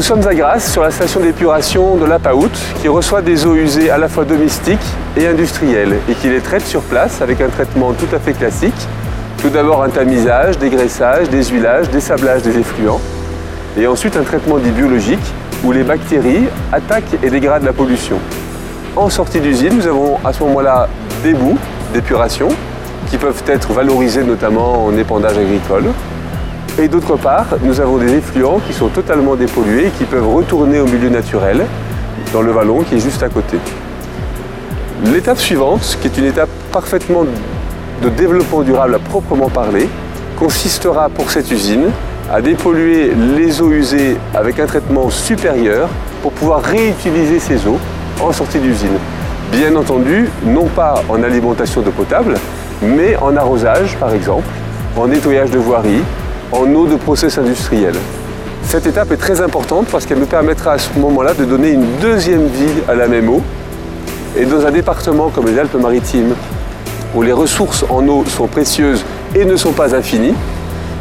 Nous sommes à Grasse sur la station d'épuration de la Paout qui reçoit des eaux usées à la fois domestiques et industrielles et qui les traite sur place avec un traitement tout à fait classique. Tout d'abord un tamisage, dégraissage, déshuilage, dessablage des effluents et ensuite un traitement dit biologique où les bactéries attaquent et dégradent la pollution. En sortie d'usine, nous avons à ce moment-là des bouts d'épuration qui peuvent être valorisés notamment en épandage agricole. Et d'autre part, nous avons des effluents qui sont totalement dépollués et qui peuvent retourner au milieu naturel, dans le vallon qui est juste à côté. L'étape suivante, qui est une étape parfaitement de développement durable à proprement parler, consistera pour cette usine à dépolluer les eaux usées avec un traitement supérieur pour pouvoir réutiliser ces eaux en sortie d'usine. Bien entendu, non pas en alimentation d'eau potable, mais en arrosage par exemple, en nettoyage de voirie, en eau de process industriel. Cette étape est très importante parce qu'elle nous permettra à ce moment-là de donner une deuxième vie à la même eau. Et dans un département comme les Alpes-Maritimes, où les ressources en eau sont précieuses et ne sont pas infinies,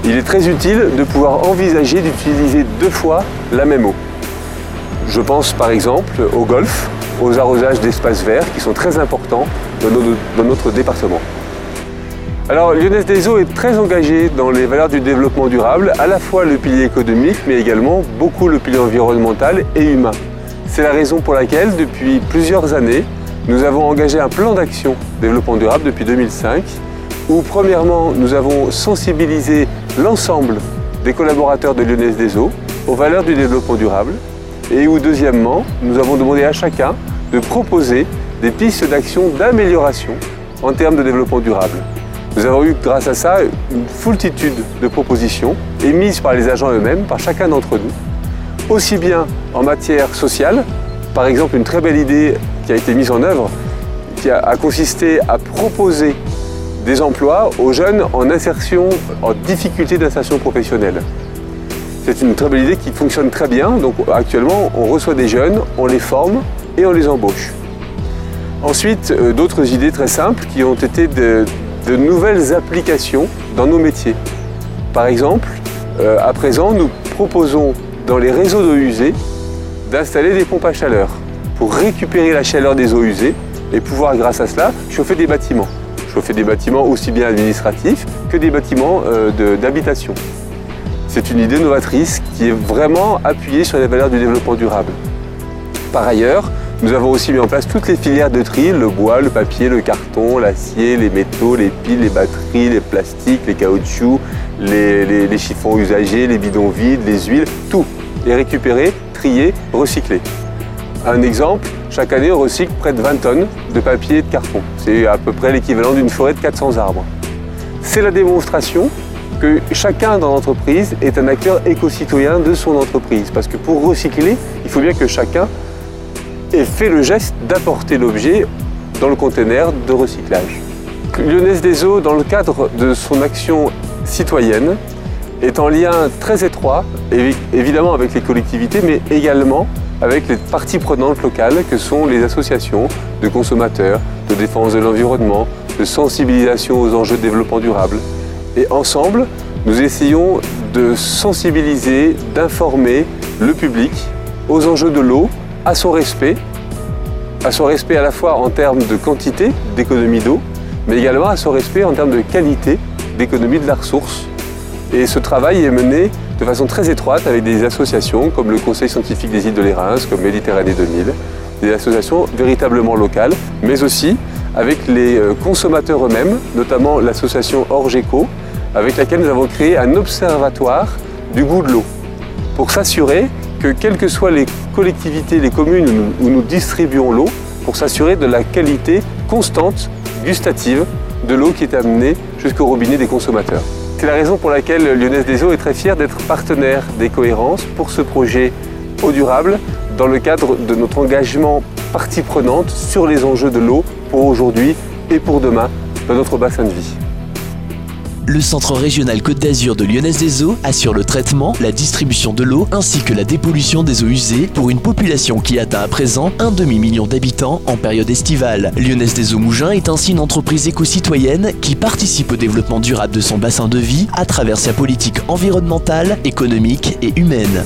il est très utile de pouvoir envisager d'utiliser deux fois la même eau. Je pense par exemple au golf, aux arrosages d'espaces verts qui sont très importants dans notre, département. Alors Lyonnaise des Eaux est très engagée dans les valeurs du développement durable, à la fois le pilier économique mais également beaucoup le pilier environnemental et humain. C'est la raison pour laquelle depuis plusieurs années, nous avons engagé un plan d'action développement durable depuis 2005 où premièrement nous avons sensibilisé l'ensemble des collaborateurs de Lyonnaise des Eaux aux valeurs du développement durable et où deuxièmement nous avons demandé à chacun de proposer des pistes d'action d'amélioration en termes de développement durable. Nous avons eu grâce à ça une foultitude de propositions émises par les agents eux-mêmes, par chacun d'entre nous, aussi bien en matière sociale, par exemple une très belle idée qui a été mise en œuvre, qui a, consisté à proposer des emplois aux jeunes en insertion, en difficulté d'insertion professionnelle. C'est une très belle idée qui fonctionne très bien. Donc actuellement, on reçoit des jeunes, on les forme et on les embauche. Ensuite, euh, d'autres idées très simples qui ont été de, nouvelles applications dans nos métiers. Par exemple, euh, à présent, nous proposons dans les réseaux d'eau usée d'installer des pompes à chaleur pour récupérer la chaleur des eaux usées et pouvoir, grâce à cela, chauffer des bâtiments. Chauffer des bâtiments aussi bien administratifs que des bâtiments euh, d'habitation. C'est une idée novatrice qui est vraiment appuyée sur les valeurs du développement durable. Par ailleurs, nous avons aussi mis en place toutes les filières de tri, le bois, le papier, le carton, l'acier, les métaux, les piles, les batteries, les plastiques, les caoutchoucs, les, chiffons usagés, les bidons vides, les huiles, tout est récupéré, trié, recyclé. Un exemple, chaque année on recycle près de 20 tonnes de papier et de carton. C'est à peu près l'équivalent d'une forêt de 400 arbres. C'est la démonstration que chacun dans l'entreprise est un acteur éco-citoyen de son entreprise. Parce que pour recycler, il faut bien que chacun ait fait le geste d'apporter l'objet dans le conteneur de recyclage. Lyonnaise des Eaux, dans le cadre de son action citoyenne, est en lien très étroit, évidemment avec les collectivités, mais également avec les parties prenantes locales que sont les associations de consommateurs, de défense de l'environnement, de sensibilisation aux enjeux de développement durable. Et ensemble, nous essayons de sensibiliser, d'informer le public aux enjeux de l'eau, à son respect, à son respect à la fois en termes de quantité d'économie d'eau, mais également à son respect en termes de qualité d'économie de la ressource. Et ce travail est mené de façon très étroite avec des associations comme le Conseil scientifique des îles de l'Érins, comme Méditerranée 2000, des associations véritablement locales, mais aussi avec les euh, consommateurs eux-mêmes, notamment l'association Orgeco, avec laquelle nous avons créé un observatoire du goût de l'eau, pour s'assurer que quelles que soient les collectivités, les communes où nous distribuons l'eau, pour s'assurer de la qualité constante, gustative, de l'eau qui est amenée jusqu'au robinet des consommateurs. C'est la raison pour laquelle Lyonnaise des Eaux est très fière d'être partenaire des cohérences pour ce projet eau durable dans le cadre de notre engagement partie prenante sur les enjeux de l'eau pour aujourd'hui et pour demain dans notre bassin de vie. Le Centre régional Côte d'Azur de Lyonnaise des Eaux assure le traitement, la distribution de l'eau ainsi que la dépollution des eaux usées pour une population qui atteint à présent un demi-million d'habitants en période estivale. Lyonnaise des Eaux Mougins est ainsi une entreprise éco-citoyenne qui participe au développement durable de son bassin de vie à travers sa politique environnementale, économique et humaine.